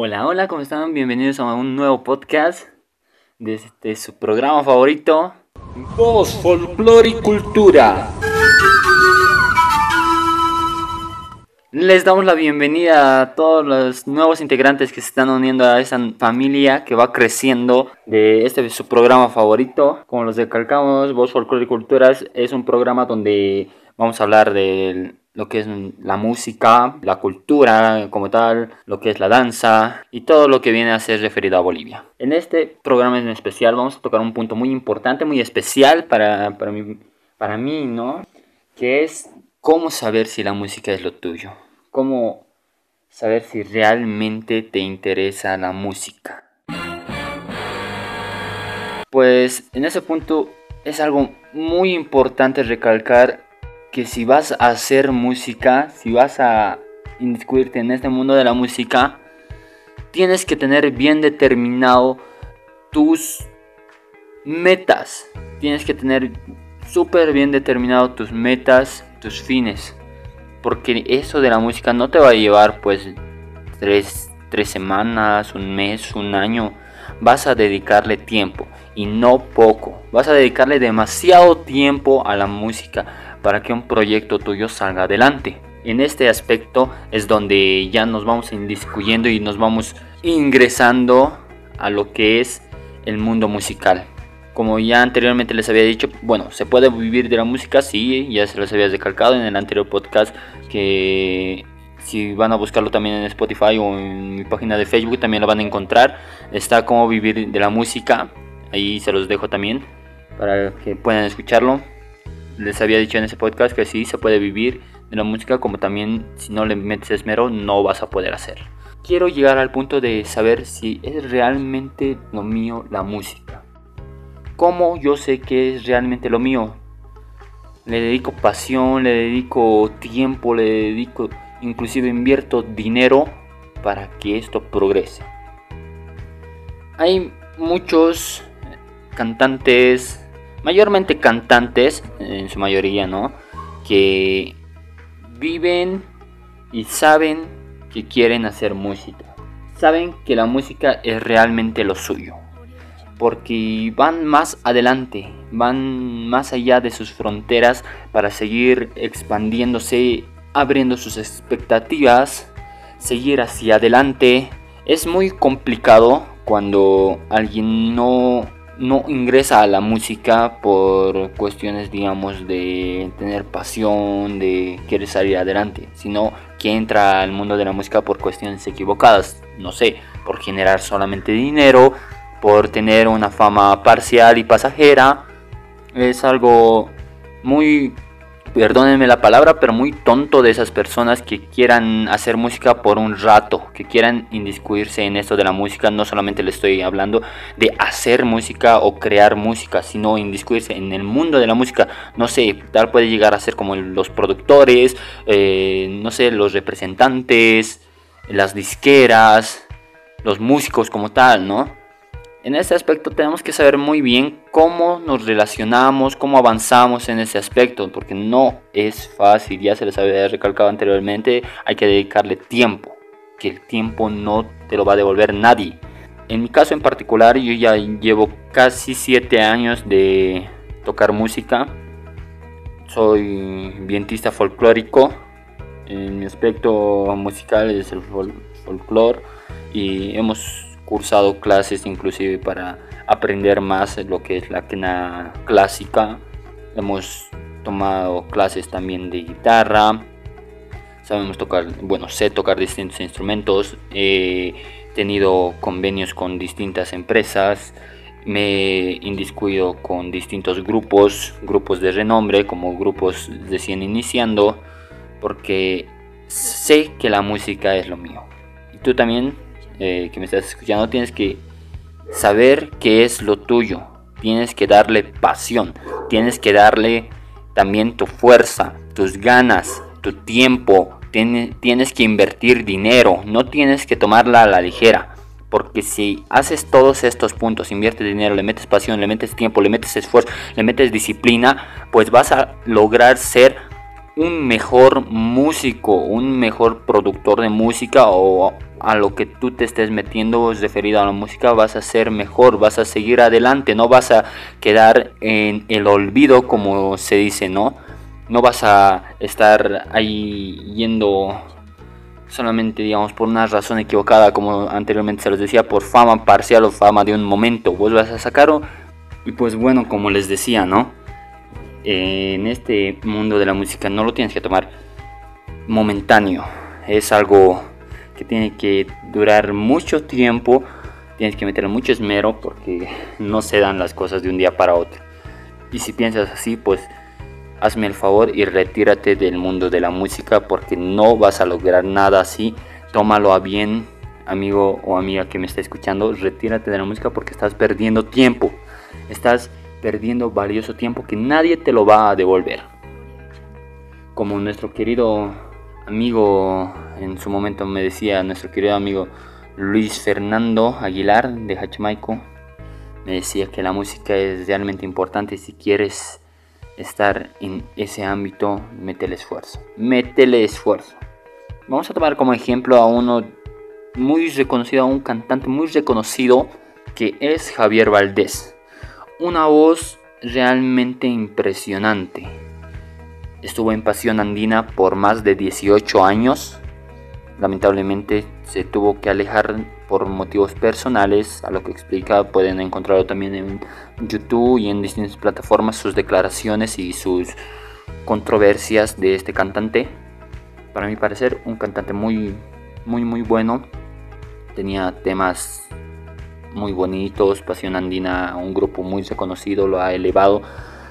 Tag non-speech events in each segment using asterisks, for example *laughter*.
Hola, hola, ¿cómo están? Bienvenidos a un nuevo podcast de este, su programa favorito, Voz, Folclore y Cultura. Les damos la bienvenida a todos los nuevos integrantes que se están uniendo a esa familia que va creciendo de este su programa favorito. Como los decalcamos, Voz, Folclore y Culturas es un programa donde vamos a hablar de lo que es la música, la cultura como tal, lo que es la danza y todo lo que viene a ser referido a Bolivia. En este programa en especial vamos a tocar un punto muy importante, muy especial para, para, mí, para mí, ¿no? Que es ¿Cómo saber si la música es lo tuyo? ¿Cómo saber si realmente te interesa la música? Pues en ese punto es algo muy importante recalcar que si vas a hacer música, si vas a inscribirte en este mundo de la música, tienes que tener bien determinado tus metas. Tienes que tener súper bien determinado tus metas, tus fines. Porque eso de la música no te va a llevar pues tres, tres semanas, un mes, un año. Vas a dedicarle tiempo y no poco. Vas a dedicarle demasiado tiempo a la música para que un proyecto tuyo salga adelante. En este aspecto es donde ya nos vamos indiscutiendo y nos vamos ingresando a lo que es el mundo musical. Como ya anteriormente les había dicho, bueno, se puede vivir de la música, sí, ya se los había descalcado en el anterior podcast que si van a buscarlo también en Spotify o en mi página de Facebook también lo van a encontrar. Está como vivir de la música, ahí se los dejo también para que puedan escucharlo. Les había dicho en ese podcast que sí se puede vivir de la música, como también si no le metes esmero no vas a poder hacer. Quiero llegar al punto de saber si es realmente lo mío la música. ¿Cómo yo sé que es realmente lo mío? Le dedico pasión, le dedico tiempo, le dedico, inclusive invierto dinero para que esto progrese. Hay muchos cantantes, mayormente cantantes, en su mayoría, ¿no? Que viven y saben que quieren hacer música. Saben que la música es realmente lo suyo porque van más adelante, van más allá de sus fronteras para seguir expandiéndose, abriendo sus expectativas, seguir hacia adelante. Es muy complicado cuando alguien no, no ingresa a la música por cuestiones, digamos, de tener pasión, de querer salir adelante, sino que entra al mundo de la música por cuestiones equivocadas, no sé, por generar solamente dinero, por tener una fama parcial y pasajera. Es algo muy, perdónenme la palabra, pero muy tonto de esas personas que quieran hacer música por un rato, que quieran indiscuirse en esto de la música. No solamente le estoy hablando de hacer música o crear música, sino indiscuirse en el mundo de la música. No sé, tal puede llegar a ser como los productores, eh, no sé, los representantes, las disqueras, los músicos como tal, ¿no? En este aspecto tenemos que saber muy bien cómo nos relacionamos, cómo avanzamos en ese aspecto, porque no es fácil, ya se les había recalcado anteriormente, hay que dedicarle tiempo, que el tiempo no te lo va a devolver nadie. En mi caso en particular, yo ya llevo casi 7 años de tocar música, soy vientista folclórico, en mi aspecto musical es el folclore y hemos cursado clases inclusive para aprender más lo que es la quena clásica. Hemos tomado clases también de guitarra. Sabemos tocar, bueno, sé tocar distintos instrumentos. He tenido convenios con distintas empresas. Me he indiscuido con distintos grupos, grupos de renombre, como grupos recién iniciando, porque sé que la música es lo mío. Y tú también eh, que me estás escuchando, tienes que saber qué es lo tuyo. Tienes que darle pasión. Tienes que darle también tu fuerza, tus ganas, tu tiempo. Tienes, tienes que invertir dinero. No tienes que tomarla a la ligera. Porque si haces todos estos puntos, inviertes dinero, le metes pasión, le metes tiempo, le metes esfuerzo, le metes disciplina, pues vas a lograr ser un mejor músico, un mejor productor de música o a lo que tú te estés metiendo referido a la música vas a ser mejor, vas a seguir adelante, no vas a quedar en el olvido como se dice, ¿no? No vas a estar ahí yendo solamente, digamos, por una razón equivocada, como anteriormente se les decía, por fama parcial o fama de un momento. Vos vas a sacarlo y pues bueno, como les decía, ¿no? en este mundo de la música no lo tienes que tomar momentáneo. Es algo que tiene que durar mucho tiempo, tienes que meter mucho esmero porque *laughs* no se dan las cosas de un día para otro. Y si piensas así, pues hazme el favor y retírate del mundo de la música porque no vas a lograr nada así. Tómalo a bien, amigo o amiga que me está escuchando, retírate de la música porque estás perdiendo tiempo. Estás perdiendo valioso tiempo que nadie te lo va a devolver. Como nuestro querido amigo en su momento me decía, nuestro querido amigo Luis Fernando Aguilar de Hachimaico, me decía que la música es realmente importante si quieres estar en ese ámbito, métele esfuerzo. Métele esfuerzo. Vamos a tomar como ejemplo a uno muy reconocido, a un cantante muy reconocido que es Javier Valdés. Una voz realmente impresionante. Estuvo en Pasión Andina por más de 18 años. Lamentablemente se tuvo que alejar por motivos personales, a lo que explica, pueden encontrarlo también en YouTube y en distintas plataformas sus declaraciones y sus controversias de este cantante. Para mi parecer, un cantante muy, muy, muy bueno. Tenía temas muy bonitos, Pasión Andina, un grupo muy reconocido, lo ha elevado,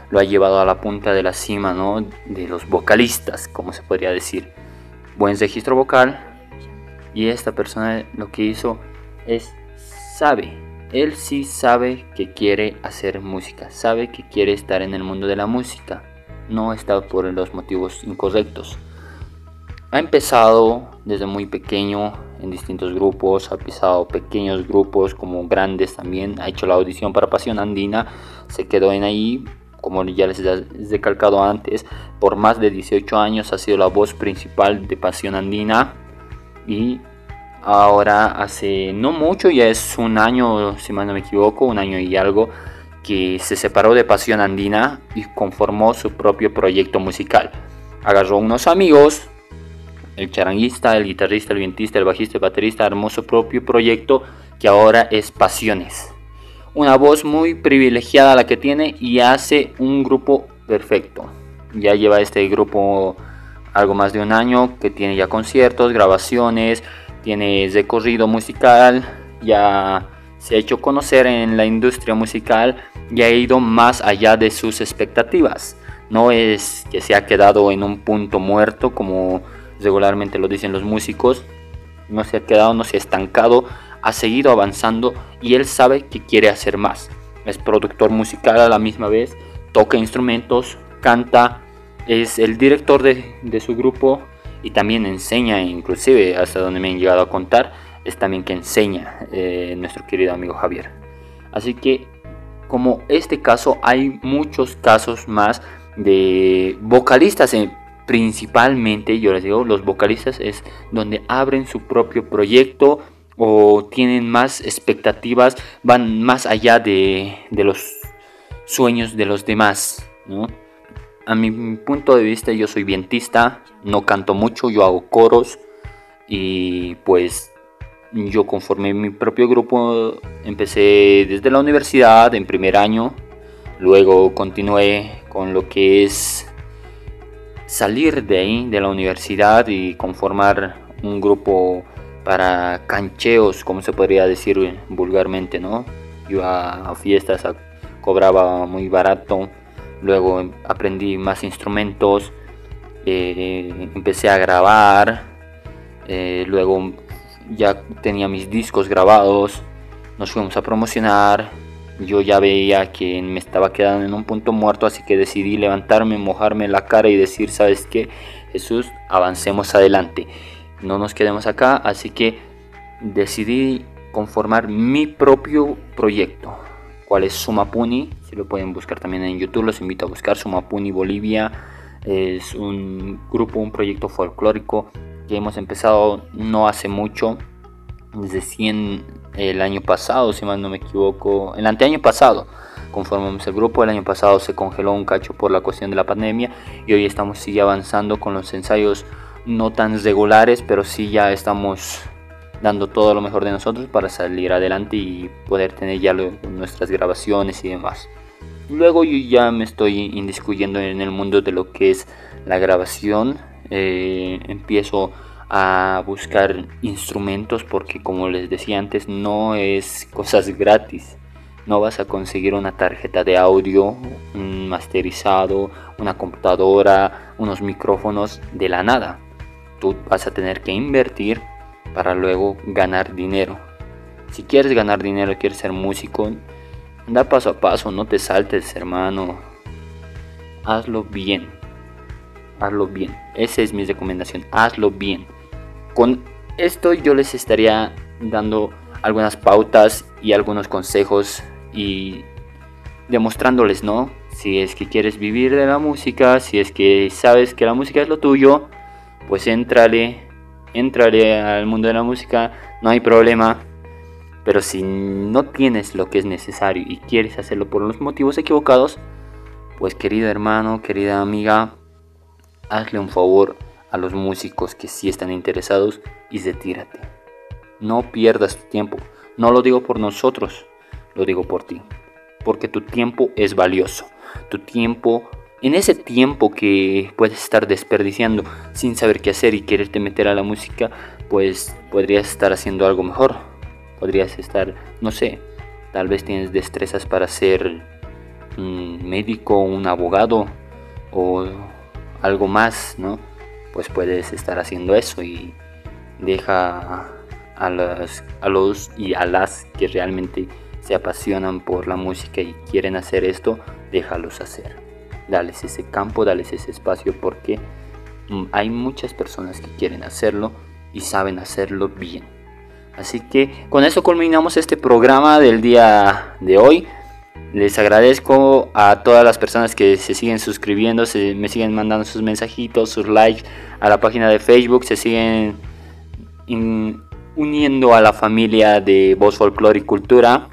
lo ha llevado a la punta de la cima, ¿no? De los vocalistas, como se podría decir. Buen registro vocal, y esta persona lo que hizo es sabe, él sí sabe que quiere hacer música, sabe que quiere estar en el mundo de la música, no está por los motivos incorrectos. Ha empezado desde muy pequeño en distintos grupos, ha pisado pequeños grupos como grandes también, ha hecho la audición para Pasión Andina, se quedó en ahí, como ya les he recalcado antes, por más de 18 años ha sido la voz principal de Pasión Andina y ahora hace no mucho, ya es un año, si mal no me equivoco, un año y algo, que se separó de Pasión Andina y conformó su propio proyecto musical. Agarró unos amigos, el charanguista, el guitarrista, el vientista, el bajista, el baterista, armó su propio proyecto que ahora es Pasiones. Una voz muy privilegiada la que tiene y hace un grupo perfecto. Ya lleva este grupo algo más de un año, que tiene ya conciertos, grabaciones, tiene recorrido musical, ya se ha hecho conocer en la industria musical y ha ido más allá de sus expectativas. No es que se ha quedado en un punto muerto como regularmente lo dicen los músicos, no se ha quedado, no se ha estancado, ha seguido avanzando y él sabe que quiere hacer más. Es productor musical a la misma vez, toca instrumentos, canta, es el director de, su grupo y también enseña, inclusive hasta donde me han llegado a contar, es también que enseña eh, nuestro querido amigo Javier. Así que como este caso hay muchos casos más de vocalistas, eh, principalmente yo les digo, los vocalistas es donde abren su propio proyecto o tienen más expectativas, van más allá de, de los sueños de los demás, ¿no? a mi punto de vista yo soy vientista, no canto mucho, yo hago coros y pues yo conformé mi propio grupo, empecé desde la universidad en primer año, luego continué con lo que es salir de ahí, de la universidad y conformar un grupo para cancheos, como se podría decir vulgarmente, ¿no? Iba a fiestas, cobraba muy barato luego aprendí más instrumentos, eh, empecé a grabar, eh, luego ya tenía mis discos grabados, nos fuimos a promocionar, yo ya veía que me estaba quedando en un punto muerto, así que decidí levantarme, mojarme la cara y decir, ¿sabes qué? Jesús, avancemos adelante, no nos quedemos acá, así que decidí conformar mi propio proyecto cuál es Sumapuni, si lo pueden buscar también en YouTube, los invito a buscar Sumapuni Bolivia, es un grupo, un proyecto folclórico que hemos empezado no hace mucho, desde 100 el año pasado, si mal no me equivoco, el anteaño pasado. Conformamos el grupo, el año pasado se congeló un cacho por la cuestión de la pandemia y hoy estamos sigue avanzando con los ensayos no tan regulares, pero sí ya estamos dando todo lo mejor de nosotros para salir adelante y poder tener ya nuestras grabaciones y demás. Luego yo ya me estoy indiscutiendo en el mundo de lo que es la grabación. Eh, empiezo a buscar instrumentos porque como les decía antes no es cosas gratis. No vas a conseguir una tarjeta de audio, un masterizado, una computadora, unos micrófonos de la nada. Tú vas a tener que invertir para luego ganar dinero. Si quieres ganar dinero, quieres ser músico, anda paso a paso, no te saltes, hermano. Hazlo bien. Hazlo bien. Esa es mi recomendación. Hazlo bien. Con esto yo les estaría dando algunas pautas y algunos consejos y demostrándoles, ¿no? Si es que quieres vivir de la música, si es que sabes que la música es lo tuyo, pues entrale, entrale al mundo de la música, no hay problema. Pero si no tienes lo que es necesario y quieres hacerlo por los motivos equivocados, pues querido hermano, querida amiga, hazle un favor a los músicos que sí están interesados y retírate. No pierdas tu tiempo. No lo digo por nosotros, lo digo por ti. Porque tu tiempo es valioso. Tu tiempo, en ese tiempo que puedes estar desperdiciando sin saber qué hacer y quererte meter a la música, pues podrías estar haciendo algo mejor. Podrías estar, no sé, tal vez tienes destrezas para ser un médico, un abogado o algo más, ¿no? Pues puedes estar haciendo eso y deja a, a los y a las que realmente se apasionan por la música y quieren hacer esto, déjalos hacer. Dales ese campo, dales ese espacio porque mm, hay muchas personas que quieren hacerlo y saben hacerlo bien. Así que con eso culminamos este programa del día de hoy. Les agradezco a todas las personas que se siguen suscribiendo, se me siguen mandando sus mensajitos, sus likes a la página de Facebook, se siguen uniendo a la familia de Voz Folklore y Cultura.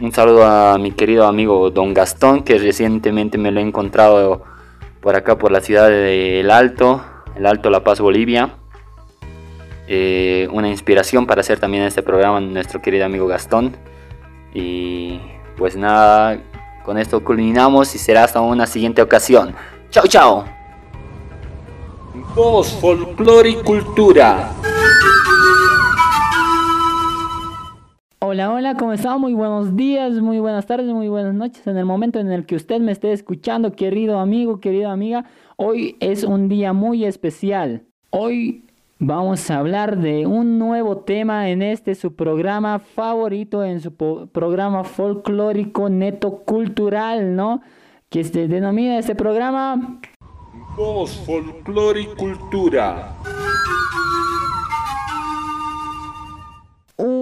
Un saludo a mi querido amigo Don Gastón, que recientemente me lo he encontrado por acá, por la ciudad de El Alto, El Alto La Paz, Bolivia. Eh, una inspiración para hacer también este programa, nuestro querido amigo Gastón. Y pues nada, con esto culminamos y será hasta una siguiente ocasión. Chao, chao. Voz, folclore y cultura. Hola, hola, ¿cómo están? Muy buenos días, muy buenas tardes, muy buenas noches. En el momento en el que usted me esté escuchando, querido amigo, querida amiga, hoy es un día muy especial. Hoy Vamos a hablar de un nuevo tema en este su programa favorito, en su programa folclórico neto cultural, ¿no? Que se denomina este programa Voz y Cultura.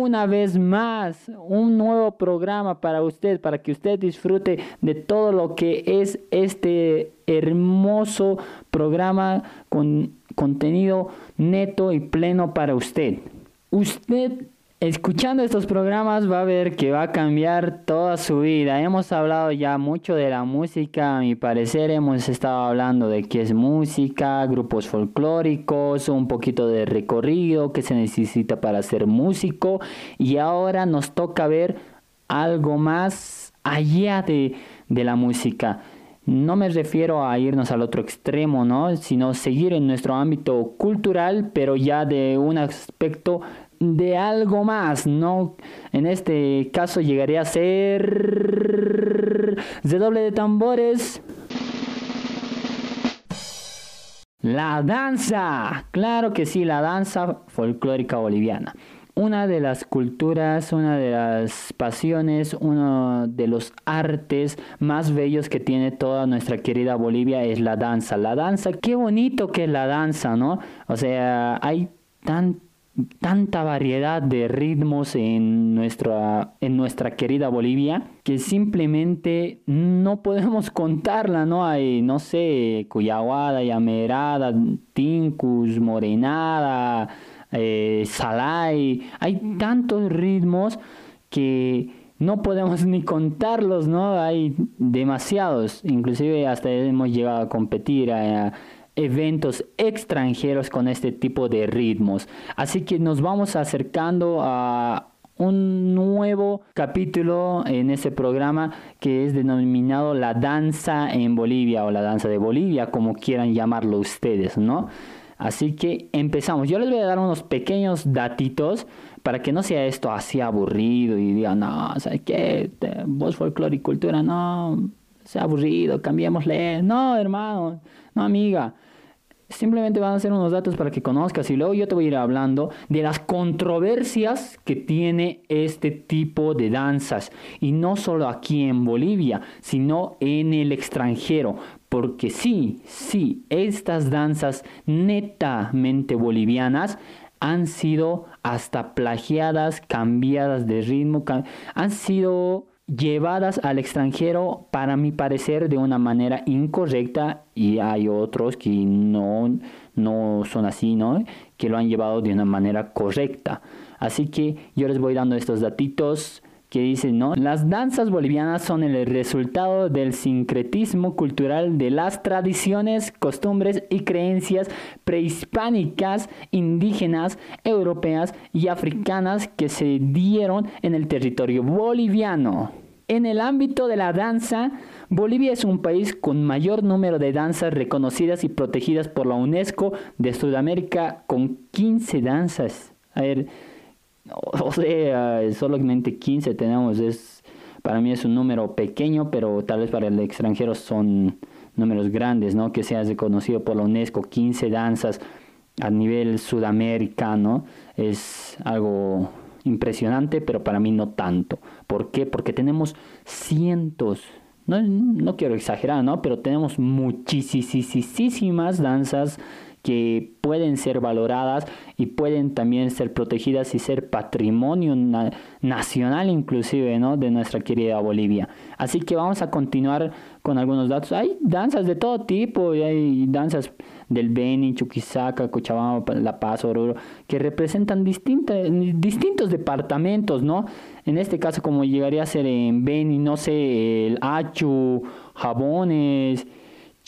Una vez más, un nuevo programa para usted, para que usted disfrute de todo lo que es este hermoso programa con contenido neto y pleno para usted. Usted escuchando estos programas va a ver que va a cambiar toda su vida. Hemos hablado ya mucho de la música, a mi parecer hemos estado hablando de qué es música, grupos folclóricos, un poquito de recorrido que se necesita para ser músico y ahora nos toca ver algo más allá de, de la música. No me refiero a irnos al otro extremo, ¿no? Sino seguir en nuestro ámbito cultural, pero ya de un aspecto de algo más, ¿no? En este caso llegaría a ser de doble de tambores. La danza, claro que sí, la danza folclórica boliviana una de las culturas, una de las pasiones, uno de los artes más bellos que tiene toda nuestra querida Bolivia es la danza. La danza, qué bonito que es la danza, ¿no? O sea, hay tanta variedad de ritmos en nuestra, en nuestra querida Bolivia que simplemente no podemos *laughs* contarla, ¿no? Hay, no sé, Cuyahuada, Llamerada, Tincus, Morenada, eh, salai, hay tantos ritmos que no podemos *laughs* ni contarlos, ¿no? Hay demasiados, inclusive hasta hemos llegado a competir eventos extranjeros con este tipo de ritmos. Así que nos vamos acercando a un nuevo capítulo en este programa que es denominado La danza en Bolivia o la danza de Bolivia, como quieran llamarlo ustedes, ¿no? Así que empezamos. Yo les voy a dar unos pequeños datitos para que no sea esto así aburrido y digan, no, ¿sabes qué? Voz, folclore y cultura, no, sea aburrido, cambiémosle. No, hermano, no, amiga. Simplemente van a ser unos datos para que conozcas y luego yo te voy a ir hablando de las controversias que tiene este tipo de danzas. Y no solo aquí en Bolivia, sino en el extranjero. Porque sí, sí, estas danzas netamente bolivianas han sido hasta plagiadas, cambiadas de ritmo, han sido llevadas al extranjero para mi parecer de una manera incorrecta y hay otros que no, no son así, ¿no? Que lo han llevado de una manera correcta. Así que yo les voy dando estos datitos que dicen, ¿no? Las danzas bolivianas son el resultado del sincretismo cultural de las tradiciones, costumbres y creencias prehispánicas, indígenas, europeas y africanas que se dieron en el territorio boliviano. En el ámbito de la danza, Bolivia es un país con mayor número de danzas reconocidas y protegidas por la UNESCO de Sudamérica con 15 danzas. A ver, *laughs* o sea, solamente 15 tenemos, es, para mí es un número pequeño, pero tal vez para el extranjero son números grandes, ¿no? Que sea reconocido por la UNESCO, 15 danzas a nivel sudamericano, es algo impresionante, pero para mí no tanto. ¿Por qué? Porque tenemos cientos, no, no quiero exagerar, ¿no? Pero tenemos muchísimas danzas que pueden ser valoradas y pueden también ser protegidas y ser patrimonio nacional inclusive ¿no? de nuestra querida Bolivia. Así que vamos a continuar con algunos datos. Hay danzas de todo tipo, hay danzas del Beni, Chuquisaca, Cochabamba, La Paz, Oruro, que representan distintos departamentos, ¿no? En este caso, como llegaría a ser en Beni, no sé, el Achu, Jabones,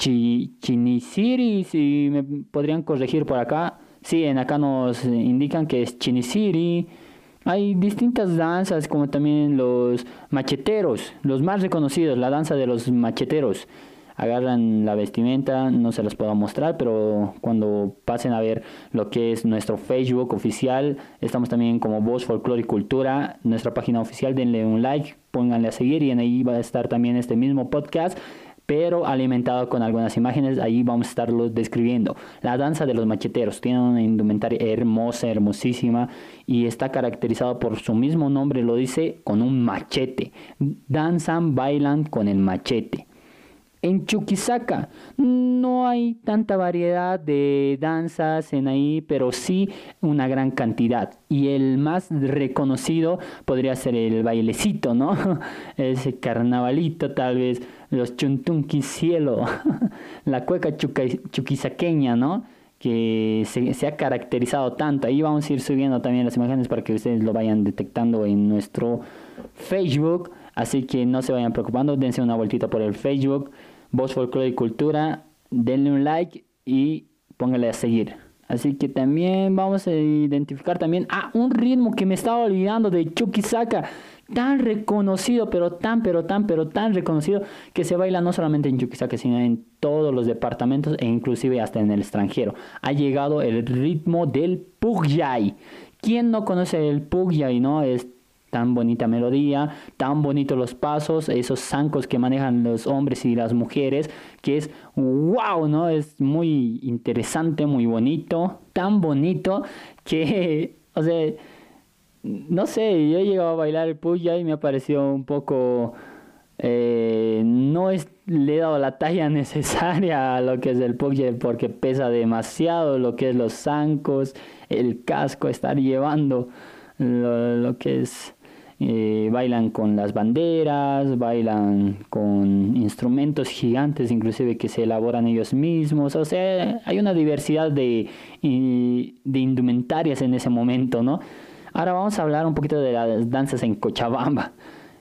Chinisiri, si me podrían corregir por acá. Sí, en acá nos indican que es Chinisiri. Hay distintas danzas, como también los macheteros, los más reconocidos, la danza de los macheteros. Agarran la vestimenta, no se las puedo mostrar, pero cuando pasen a ver lo que es nuestro Facebook oficial, estamos también como Voz Folklore y Cultura, nuestra página oficial, denle un like, pónganle a seguir y en ahí va a estar también este mismo podcast pero alimentado con algunas imágenes, ahí vamos a estarlo describiendo. La danza de los macheteros tiene una indumentaria hermosa, hermosísima y está caracterizado por su mismo nombre, lo dice, con un machete. Danzan, bailan con el machete. En Chuquisaca no hay tanta variedad de danzas en ahí, pero sí una gran cantidad. Y el más reconocido podría ser el bailecito, ¿no? *laughs* Ese carnavalito tal vez, los chuntunquis cielo, *laughs* la cueca chuquisaqueña, ¿no? Que se, ha caracterizado tanto. Ahí vamos a ir subiendo también las imágenes para que ustedes lo vayan detectando en nuestro Facebook. Así que no se vayan preocupando, dense una vueltita por el Facebook Voz Folclore y Cultura, denle un like y póngale a seguir. Así que también vamos a identificar también ah, un ritmo que me estaba olvidando de Chuquisaca, tan reconocido, pero tan, pero tan, pero tan reconocido que se baila no solamente en Chuquisaca, sino en todos los departamentos e inclusive hasta en el extranjero. Ha llegado el ritmo del Pugyay. ¿Quién no conoce el Pugyay, no? Es tan bonita melodía, tan bonitos los pasos, esos zancos que manejan los hombres y las mujeres, que es wow, ¿no? Es muy interesante, muy bonito, tan bonito que, *laughs* o sea, no sé, yo he llegado a bailar el puya y me ha parecido un poco... Eh, no es, le he dado la talla *laughs* necesaria a lo que es el puya porque pesa demasiado lo que es los zancos, el casco, estar llevando lo que es eh, bailan con las banderas, bailan con instrumentos gigantes inclusive que se elaboran ellos mismos, o sea, hay una diversidad de, de indumentarias en ese momento, ¿no? Ahora vamos a hablar un poquito de las danzas en Cochabamba.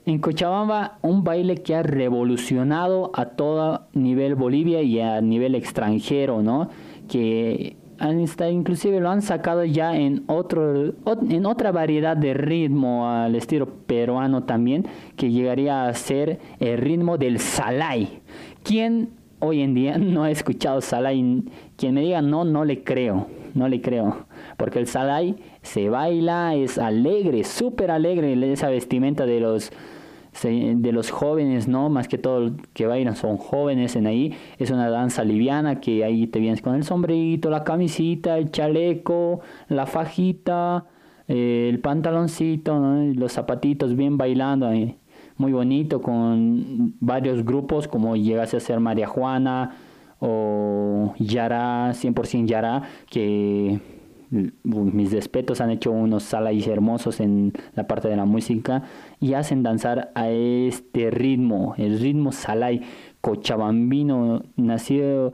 En Cochabamba, un baile que ha revolucionado a todo nivel Bolivia y a nivel extranjero, ¿no? Que inclusive lo han sacado ya en otro en otra variedad de ritmo al estilo peruano también que llegaría a ser el ritmo del salai quien hoy en día *laughs* no ha escuchado salai quien me diga no no le creo no le creo porque el salai se baila es alegre súper alegre esa vestimenta de los de los jóvenes, ¿no? Más que todo que bailan son jóvenes en ahí. Es una danza liviana que ahí te vienes con el sombrerito, la camisita, el chaleco, la fajita, eh, el pantaloncito, los zapatitos bien bailando. Muy bonito con varios grupos como llegase a ser María Juana o Yara, 100% Yara, que mis respetos, han hecho unos salais hermosos en la parte de la música y hacen danzar a este ritmo, el ritmo salai cochabambino, nacido,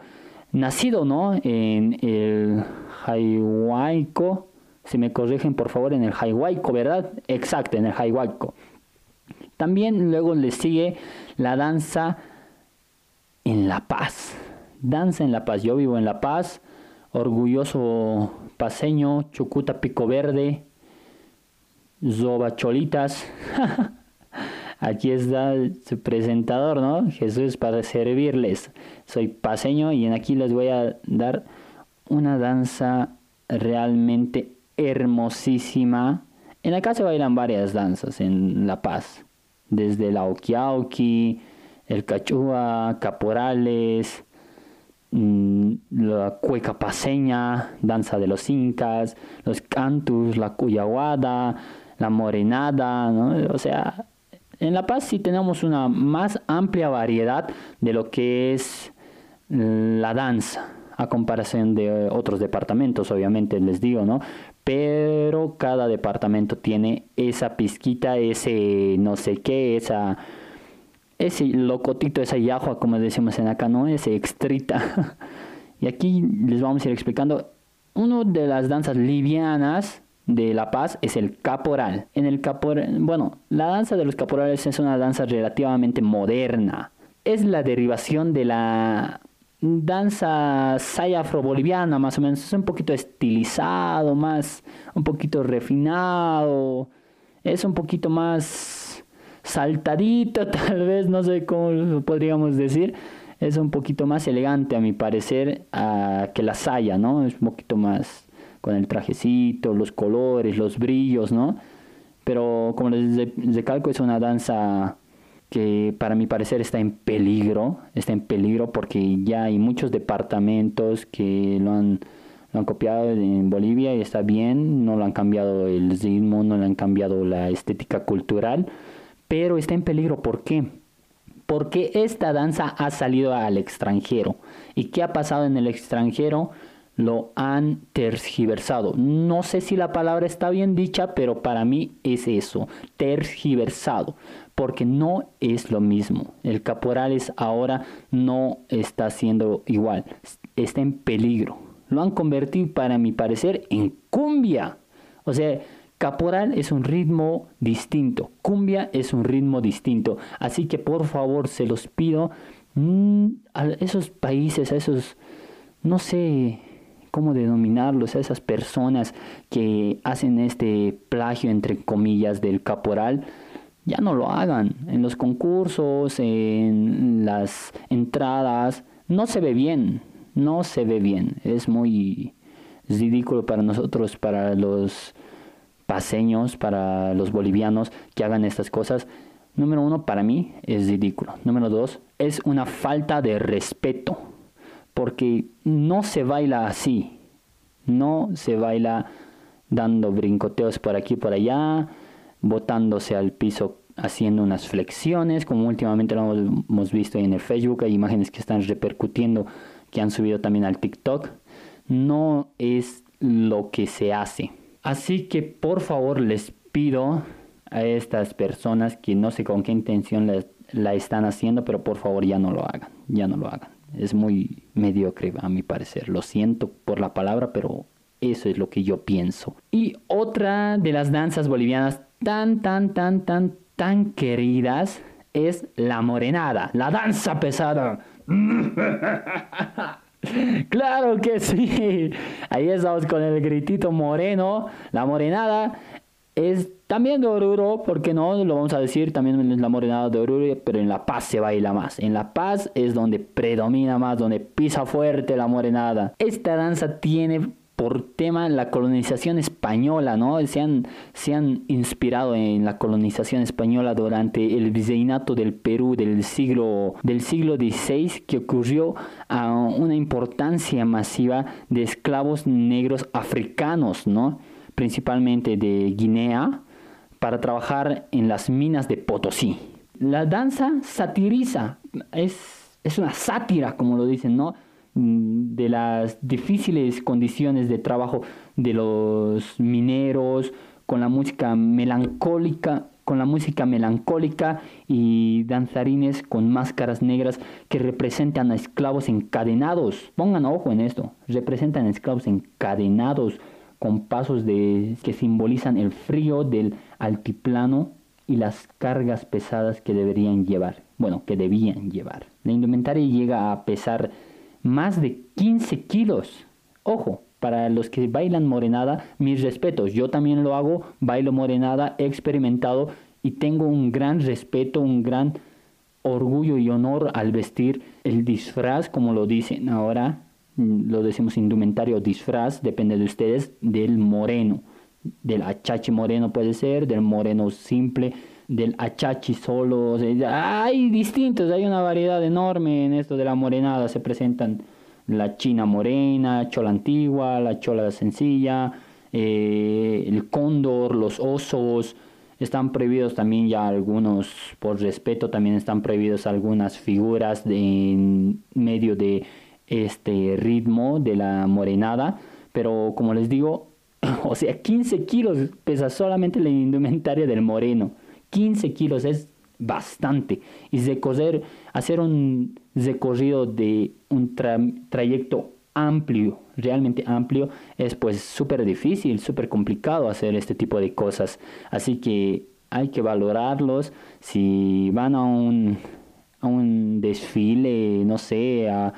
nacido ¿no? en el Jaihuayco, si me corrigen por favor, en el Jaihuayco, ¿verdad? Exacto, en el Jaihuayco. También luego le sigue la danza en La Paz. Danza en La Paz. Yo vivo en La Paz, orgulloso paseño, Chucuta Pico Verde, Zobacholitas. *laughs* Aquí está su presentador, ¿no? Jesús para servirles. Soy paseño y en aquí les voy a dar una danza realmente hermosísima. En acá se bailan varias danzas en La Paz, desde la Okiauki, el Cachúa, Caporales, la cueca paseña, danza de los incas, los cantus, la cuyaguada, la morenada, o sea, en La Paz sí tenemos una más amplia variedad de lo que es la danza, a comparación de otros departamentos, obviamente les digo, ¿no? Pero cada departamento tiene esa pizquita, ese no sé qué, esa ese locotito, esa yahua, como decimos en acá, ¿no? Ese extrita. *laughs* y aquí les vamos a ir explicando. Una de las danzas livianas de La Paz es el caporal. En el caporal, bueno, la danza de los caporales es una danza relativamente moderna. Es la derivación de la danza saya afro-boliviana, más o menos. Es un poquito estilizado, más, un poquito refinado. Es un poquito más saltadito, *laughs* tal vez, no sé cómo podríamos decir. Es un poquito más elegante, a mi parecer, que la saya, ¿no? Es un poquito más con el trajecito, los colores, los brillos, ¿no? Pero como les recalco, es una danza que para mi parecer está en peligro, está en peligro porque ya hay muchos departamentos que lo han, lo han copiado en Bolivia y está bien, no lo han cambiado el ritmo, no lo han cambiado la estética cultural, pero está en peligro. ¿Por qué? Porque esta danza ha salido al extranjero. ¿Y qué ha pasado en el extranjero? Lo han tergiversado. No sé si la palabra está bien dicha, pero para mí es eso, tergiversado, porque no es lo mismo. El caporales ahora no está siendo igual, está en peligro. Lo han convertido, para mi parecer, en cumbia. O sea, Caporal es un ritmo distinto, cumbia es un ritmo distinto, así que por favor se los pido mm, a esos países, a esos, no sé cómo denominarlos, a esas personas que hacen este plagio entre comillas del caporal, ya no lo hagan. En los concursos, en las entradas, no se ve bien, no se ve bien, es muy ridículo para nosotros, para los paseños, para los bolivianos que hagan estas cosas, número uno, para mí es ridículo. Número dos, es una falta de respeto, porque no se baila así, no se baila dando brincoteos por aquí y por allá, botándose al piso haciendo unas flexiones, como últimamente lo hemos visto en el Facebook, hay imágenes que están repercutiendo, que han subido también al TikTok. No es lo que se hace. Así que por favor les pido a estas personas que no sé con qué intención la, están haciendo, pero por favor ya no lo hagan, ya no lo hagan. Es muy mediocre a mi parecer. Lo siento por la palabra, pero eso es lo que yo pienso. Y otra de las danzas bolivianas tan, tan, tan, tan, tan queridas es la morenada, la danza pesada. *laughs* claro que sí. Ahí estamos con el gritito moreno. La morenada es también de Oruro, porque no lo vamos a decir, también es la morenada de Oruro, pero en La Paz se baila más. En La Paz es donde predomina más, donde pisa fuerte la morenada. Esta danza tiene por tema la colonización española, ¿no? Se han, se han inspirado en la colonización española durante el virreinato del Perú del siglo, del siglo XVI, que ocurrió a una importancia masiva de esclavos negros africanos, ¿no? Principalmente de Guinea, para trabajar en las minas de Potosí. La danza satiriza, es, es una sátira, como lo dicen, ¿no? Mm, de las difíciles condiciones de trabajo de los mineros, con la música melancólica, con la música melancólica y danzarines con máscaras negras que representan a esclavos encadenados. Pongan ojo en esto, representan esclavos encadenados con pasos de, que simbolizan el frío del altiplano y las cargas pesadas que deberían llevar, bueno, que debían llevar. La indumentaria llega a pesar más de 15 kilos. Ojo, para los que bailan morenada, mis respetos. Yo también lo hago, bailo morenada, he experimentado y tengo un gran respeto, un gran orgullo y honor al vestir el disfraz, como lo dicen ahora, mm, lo decimos indumentario disfraz, depende de ustedes, del moreno, del achache moreno puede ser, del moreno simple, del achachi solo. hay distintos, hay una variedad enorme en esto de la morenada. Se presentan la china morena, chola antigua, la chola sencilla, eh, el cóndor, los osos. Están prohibidos también ya algunos, por respeto, también están prohibidos algunas figuras de, en medio de este ritmo de la morenada. Pero como les digo, *clears throat* o sea, 15 kilos pesa solamente la indumentaria del moreno. 15 kilos es bastante. Y recorrer, hacer un recorrido de un trayecto amplio, realmente amplio, es pues súper difícil, súper complicado hacer este tipo de cosas. Así que hay que valorarlos. Si van a un, a un desfile, no sé, a,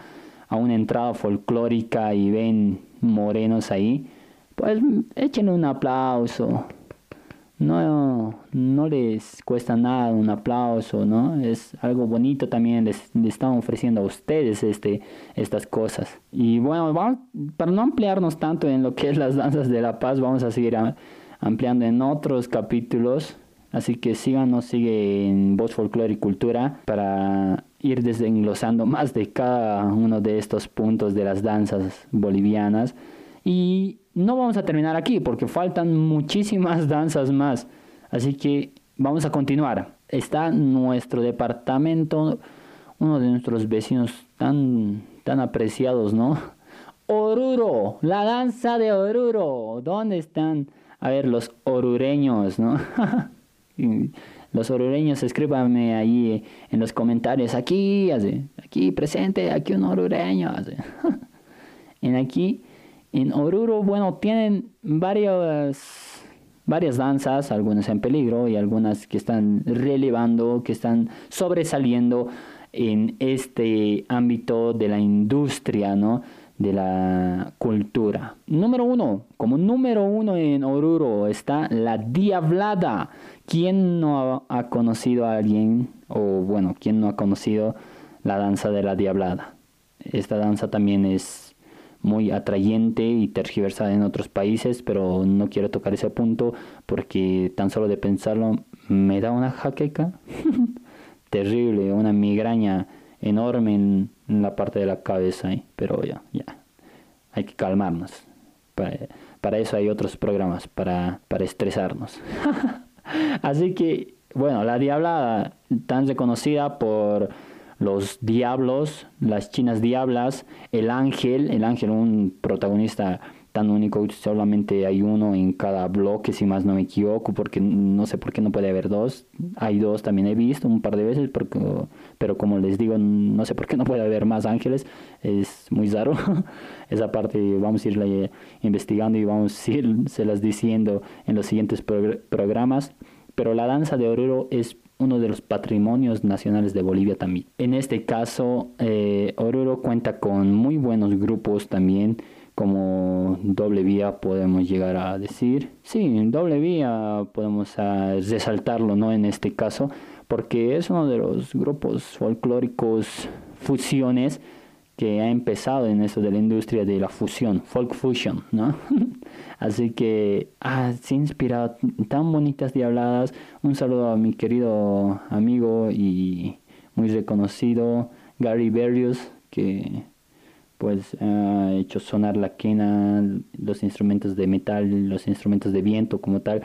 a una entrada folclórica y ven morenos ahí, pues echen un aplauso no, no les cuesta nada un aplauso, ¿no? Es algo bonito también, les, están ofreciendo a ustedes este, estas cosas. Y bueno, vamos, para no ampliarnos tanto en lo que es las danzas de la paz, vamos a seguir ampliando en otros capítulos. Así que síganos, sigue en Voz Folclore y Cultura para ir desenglosando más de cada uno de estos puntos de las danzas bolivianas. Y no vamos a terminar aquí porque faltan muchísimas *laughs* danzas más. Así que vamos a continuar. Está nuestro departamento, uno de nuestros vecinos tan, tan apreciados, ¿no? Oruro, la danza de Oruro. ¿Dónde están? A ver, los orureños, ¿no? *laughs* los orureños, escríbanme ahí en los comentarios. Aquí, aquí presente, aquí un orureño. *laughs* en aquí en Oruro, bueno, tienen varias, varias danzas, algunas en peligro y algunas que están relevando, que están sobresaliendo en este ámbito de la industria, ¿no? de la cultura. Número uno, como número uno en Oruro está la Diablada. ¿Quién no ha conocido a alguien, o bueno, quién no ha conocido la danza de la Diablada? Esta danza también es muy atrayente y tergiversada en otros países, pero no quiero tocar ese punto porque tan solo de pensarlo me da una jaqueca *laughs* terrible, una migraña enorme en, la parte de la cabeza, pero ya, ya, hay que calmarnos. Para, eso hay otros programas, para, para estresarnos. *laughs* Así que, bueno, la diablada, tan reconocida por los diablos, las chinas diablas, el ángel, el ángel un protagonista tan único, solamente hay uno en cada bloque, si más no me equivoco, porque no sé por qué no puede haber dos. Hay dos, también he visto un par de veces, porque, pero como les digo, no sé por qué no puede haber más ángeles, es muy raro. *laughs* Esa parte vamos a irla investigando y vamos a las diciendo en los siguientes programas. Pero la danza de Oruro es uno de los patrimonios nacionales de Bolivia también. En este caso, eh, Oruro cuenta con muy buenos grupos también, como doble vía podemos llegar a decir. Sí, doble vía podemos resaltarlo, ¿no? En este caso, porque es uno de los grupos folclóricos fusiones que ha empezado en eso de la industria de la fusión, folk fusion, ¿no? *laughs* Así que, ah, se inspirado tan bonitas diabladas. Un saludo a mi querido amigo y muy reconocido Gary Berrios, que pues ha hecho sonar la quena, los instrumentos de metal, los instrumentos de viento como tal,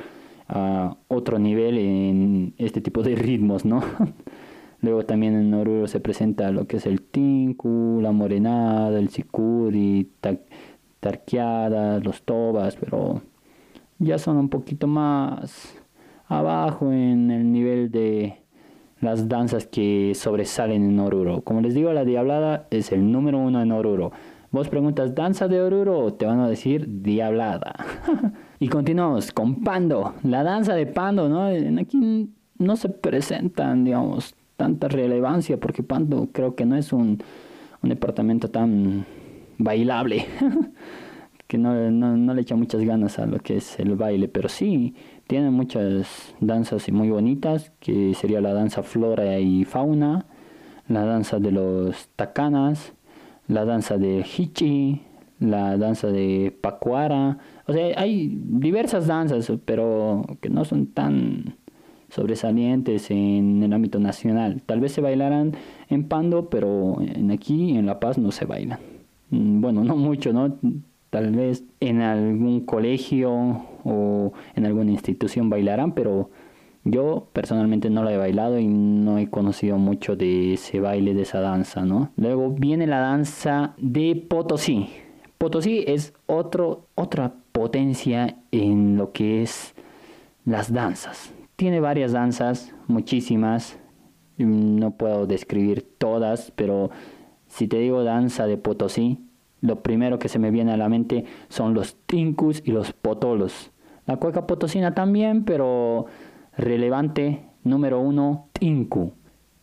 a otro nivel en este tipo de ritmos, ¿no? *laughs* Luego también en Oruro se presenta lo que es el tinku, la morenada, el sicuri, tarqueadas, los tobas, pero ya son un poquito más abajo en el nivel de las danzas que sobresalen en Oruro. Como les digo, la diablada es el número uno en Oruro. Vos preguntas, ¿danza de Oruro? Te van a decir diablada. *laughs* y continuamos con Pando, la danza de Pando, ¿no? Aquí no se presentan, digamos, tanta relevancia porque Pando creo que no es un, un departamento tan bailable. *laughs* que no, no, le echa muchas ganas a lo que es el baile, pero sí tiene muchas danzas muy bonitas, que sería la danza flora y fauna, la danza de los tacanas, la danza de hichi, la danza de pacuara, o sea, hay diversas danzas, pero que no son tan sobresalientes en el ámbito nacional. Tal vez se bailarán en Pando, pero en aquí en La Paz no se bailan. Mm, bueno, no mucho, ¿no? Tal vez en algún colegio o en alguna institución bailarán, pero yo personalmente no lo he bailado y no he conocido mucho de ese baile, de esa danza, ¿no? Luego viene la danza de Potosí. Potosí es otro, otra potencia en lo que es las danzas. Tiene varias danzas, muchísimas. No puedo describir todas, pero si te digo danza de Potosí, lo primero que se me viene a la mente son los tincus y los potolos. La cueca potosina también, pero relevante, número uno, tinku.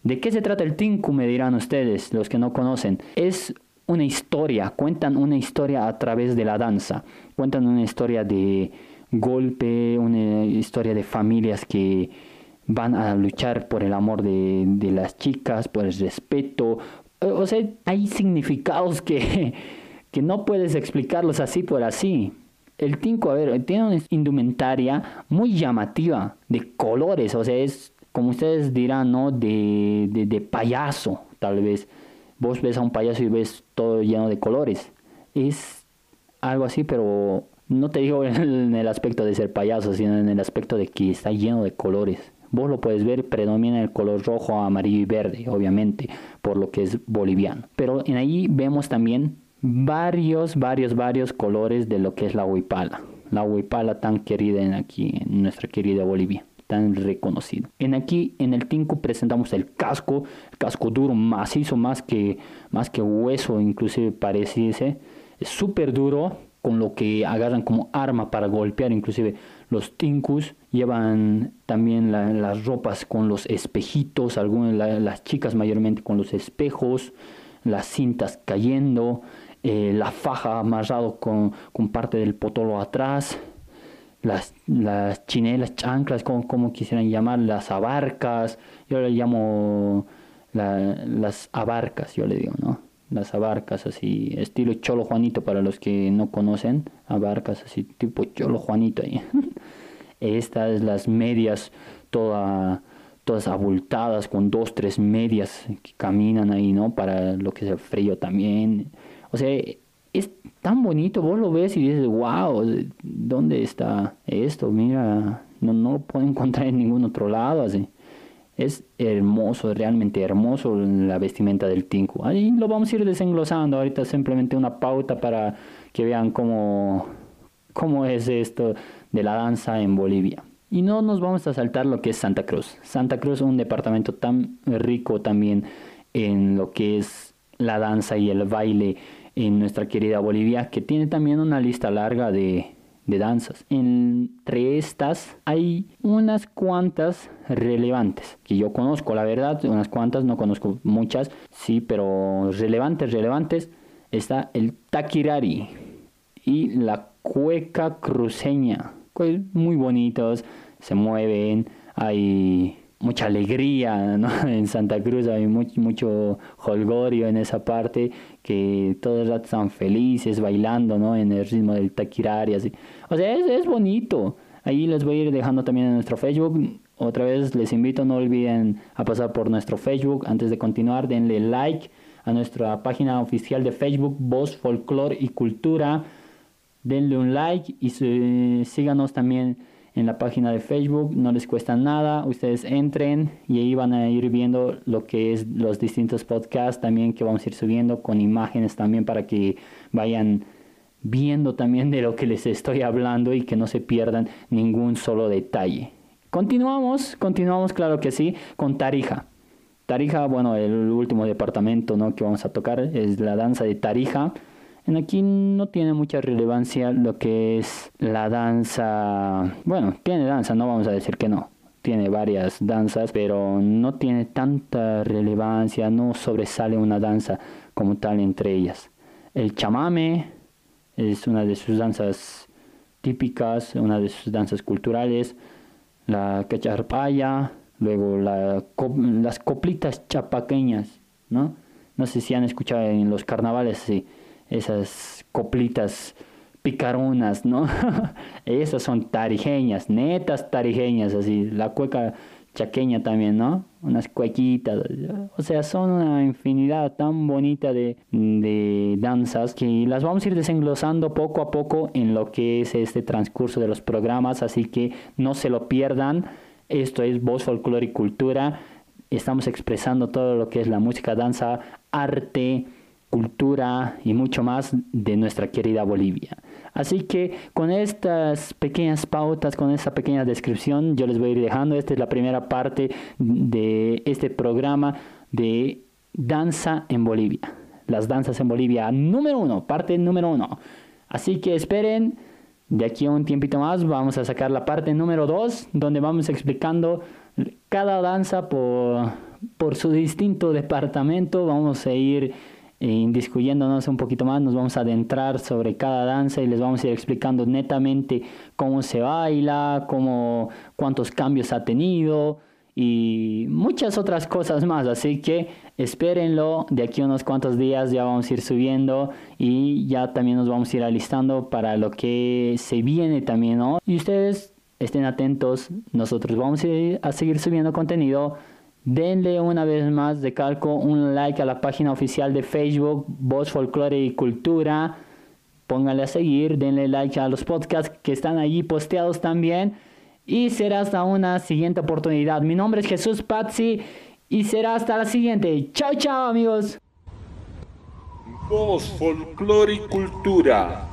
¿De qué se trata el tinku? Me dirán ustedes, los que no conocen. Es una historia, cuentan una historia a través de la danza, cuentan una historia de golpe, una historia de familias que van a luchar por el amor de, de las chicas, por el respeto, o sea, hay significados que, *laughs* que no puedes explicarlos así por así. El tinco, a ver, tiene una indumentaria muy llamativa, de colores, o sea, es como ustedes dirán, ¿no? De, de, payaso, tal vez. Vos ves a un payaso y ves todo lleno de colores. Es algo así, pero no te digo *laughs* en el aspecto de ser payaso, sino en el aspecto de que está lleno de colores. Vos lo puedes ver, predomina el color rojo, amarillo y verde, obviamente, por lo que es boliviano. Pero en ahí vemos también varios, varios, varios colores de lo que es la huipala. La huipala tan querida en aquí, en nuestra querida Bolivia tan reconocido. En aquí, en el Tinku, presentamos el casco, casco duro, macizo, más que, más que hueso, inclusive pareciese. Es súper duro, con lo que agarran como arma para golpear, inclusive los tinkus llevan también las ropas con los espejitos, algunas las chicas mayormente con los espejos, las cintas cayendo, eh, la faja amarrado con, parte del potolo atrás, las, las chinelas, chanclas, como, como quisieran llamar, las abarcas, yo le llamo las abarcas, yo le digo, ¿no? Las abarcas así, estilo Cholo Juanito para los que no conocen, abarcas así, tipo Cholo Juanito ahí. *laughs* Estas, las medias, toda, todas abultadas, con dos, tres medias que caminan ahí, ¿no? Para lo que es el frío también. O sea, es tan bonito, vos lo ves y dices, wow, ¿dónde está esto? Mira, no, no lo puedo *laughs* encontrar en ningún otro lado, así. Es hermoso, realmente hermoso la vestimenta del Tinku. Ahí lo vamos a ir desenglosando. Ahorita simplemente una pauta para que vean cómo cómo es esto de la danza en Bolivia. Y no nos vamos a saltar lo que es Santa Cruz. Santa Cruz es un departamento tan rico también en lo que es la danza y el baile en nuestra querida Bolivia, que tiene también una lista larga de, de danzas. Entre estas hay unas cuantas relevantes, que yo conozco, la verdad, unas cuantas, no conozco muchas, sí, pero relevantes, relevantes, está el taquirari y la cueca cruceña, muy bonitos, se mueven, hay mucha alegría *laughs* en Santa Cruz, hay mucho, mucho holgorio en esa parte, que todos están felices bailando ¿no? en el ritmo del taquirari. Así. O sea, es, es bonito. Ahí les voy a ir dejando también en nuestro Facebook. Otra vez les invito, no olviden a pasar por nuestro Facebook. Antes de continuar, denle like a nuestra página oficial de Facebook, Voz, Folklore y Cultura. Denle un like y síganos también en la página de Facebook, no les cuesta nada, ustedes entren y ahí van a ir viendo lo que es los distintos podcasts también que vamos a ir subiendo con imágenes también para que vayan viendo también de lo que les estoy hablando y que no se pierdan ningún solo detalle. Continuamos, continuamos claro que sí, con Tarija. Tarija, bueno, el último departamento ¿no? que vamos a tocar es la danza de Tarija aquí no tiene mucha relevancia lo que es la danza. Bueno, tiene danza, no vamos a decir que no. Tiene varias danzas, pero no tiene tanta relevancia, no sobresale una danza como tal entre ellas. El chamame es una de sus danzas típicas, una de sus danzas culturales. La cacharpaya, luego las coplitas chapaqueñas, ¿no? No sé si han escuchado en los carnavales, sí esas coplitas picaronas, ¿no? *laughs* Esas son tarijeñas, netas tarijeñas, así, la cueca chaqueña también, ¿no? Unas cuequitas, o sea, son una infinidad tan bonita de, de danzas que las vamos a ir desenglosando poco a poco en lo que es este transcurso de los programas, así que no se lo pierdan. Esto es Voz, Folclore y Cultura. Estamos expresando todo lo que es la música, danza, arte, cultura y mucho más de nuestra querida Bolivia. Así que con estas pequeñas pautas, con esta pequeña descripción, yo les voy a ir dejando. Esta es la primera parte de este programa de danza en Bolivia. Las danzas en Bolivia número uno, parte número uno. Así que esperen, de aquí a un tiempito más vamos a sacar la parte número dos, donde vamos explicando cada danza por, por su distinto departamento. Vamos a ir indiscutiéndonos un poquito más, nos vamos a adentrar sobre cada danza y les vamos a ir explicando netamente cómo se baila, cómo, cuántos cambios ha tenido y muchas otras cosas más. Así que espérenlo, de aquí a unos cuantos días ya vamos a ir subiendo y ya también nos vamos a ir alistando para lo que se viene también. Y ustedes estén atentos, nosotros vamos a, ir a seguir subiendo contenido Denle una vez más de calco un like a la página oficial de Facebook, Voz Folklore y Cultura. Pónganle a seguir, denle like a los podcasts que están allí posteados también. Y será hasta una siguiente oportunidad. Mi nombre es Jesús Pazzi y será hasta la siguiente. Chao, chao amigos. Voz Folklore y Cultura.